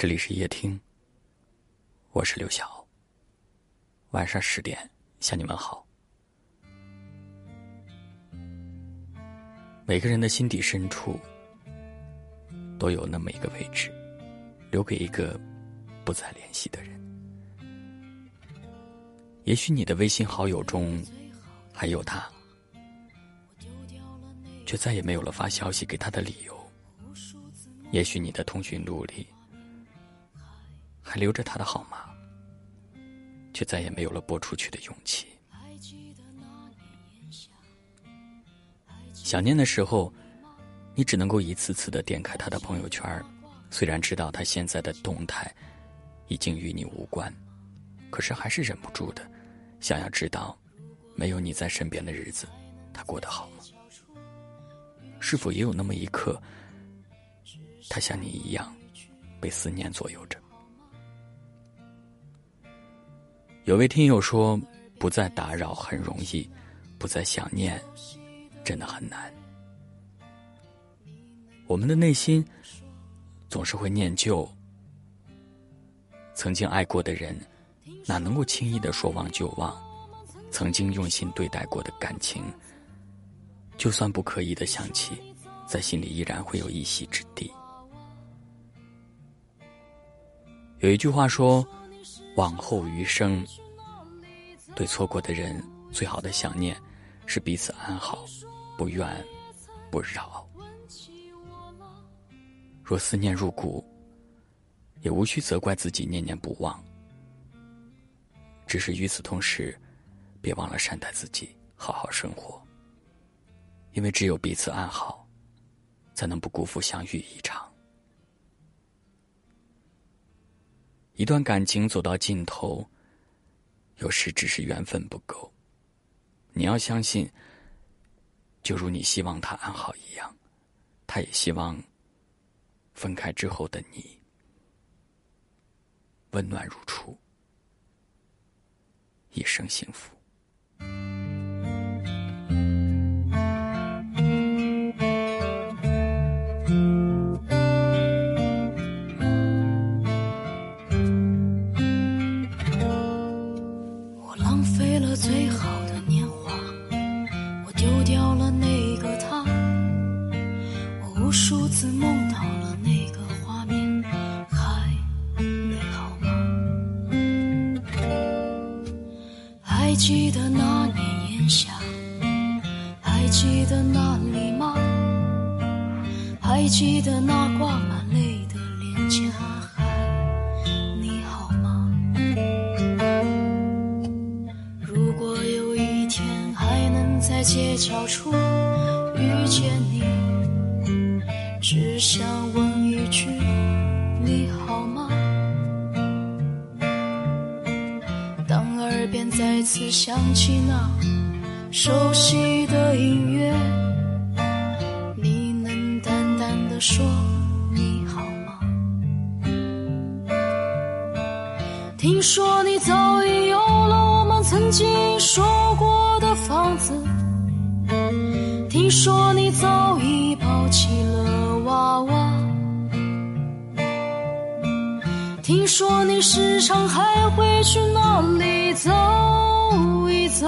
这里是夜听，我是刘晓。晚上十点向你们好。每个人的心底深处，都有那么一个位置，留给一个不再联系的人。也许你的微信好友中还有他，却再也没有了发消息给他的理由。也许你的通讯录里。留着他的号码，却再也没有了拨出去的勇气。想念的时候，你只能够一次次的点开他的朋友圈虽然知道他现在的动态已经与你无关，可是还是忍不住的想要知道，没有你在身边的日子，他过得好吗？是否也有那么一刻，他像你一样被思念左右着？有位听友说：“不再打扰很容易，不再想念，真的很难。”我们的内心总是会念旧，曾经爱过的人，哪能够轻易的说忘就忘？曾经用心对待过的感情，就算不刻意的想起，在心里依然会有一席之地。有一句话说。往后余生，对错过的人最好的想念，是彼此安好，不怨不扰。若思念入骨，也无需责怪自己念念不忘。只是与此同时，别忘了善待自己，好好生活。因为只有彼此安好，才能不辜负相遇一场。一段感情走到尽头，有时只是缘分不够。你要相信，就如你希望他安好一样，他也希望分开之后的你温暖如初，一生幸福。似梦到了那个画面，还你好吗？还记得那年炎夏，还记得那里吗？还记得那挂满泪的脸颊？你好吗？如果有一天还能在街角处遇见你，只想问一句，你好吗？当耳边再次响起那熟悉的音乐，你能淡淡的说你好吗？听说你早已有了我们曾经说过的房子，听说你早已抱起了娃娃，听说你时常还会去那里。走一走，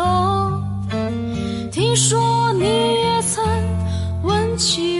听说你也曾问起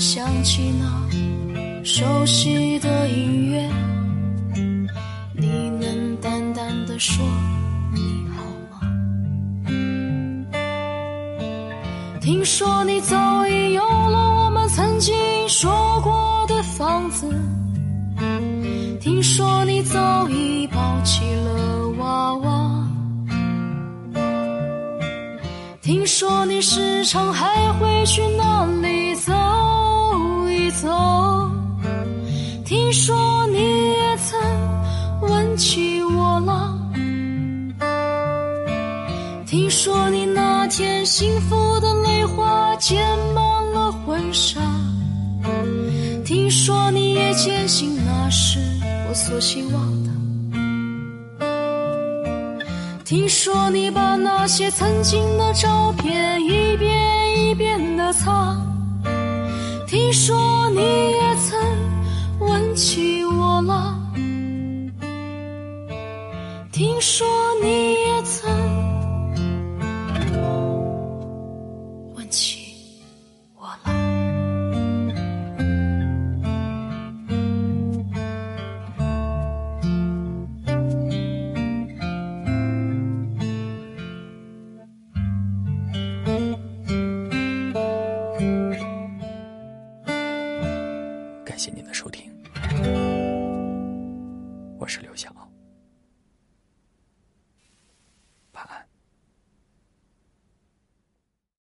想起那熟悉的音乐，你能淡淡的说你好吗？听说你早已有了我们曾经说过的房子，听说你早已抱起了娃娃，听说你时常还会去那里走。听说你也曾问起我了，听说你那天幸福的泪花溅满了婚纱，听说你也坚信那是我所希望的，听说你把那些曾经的照片一遍一遍的擦，听说你也曾。问起我了，听说你也曾谢您的收听。我是刘晓。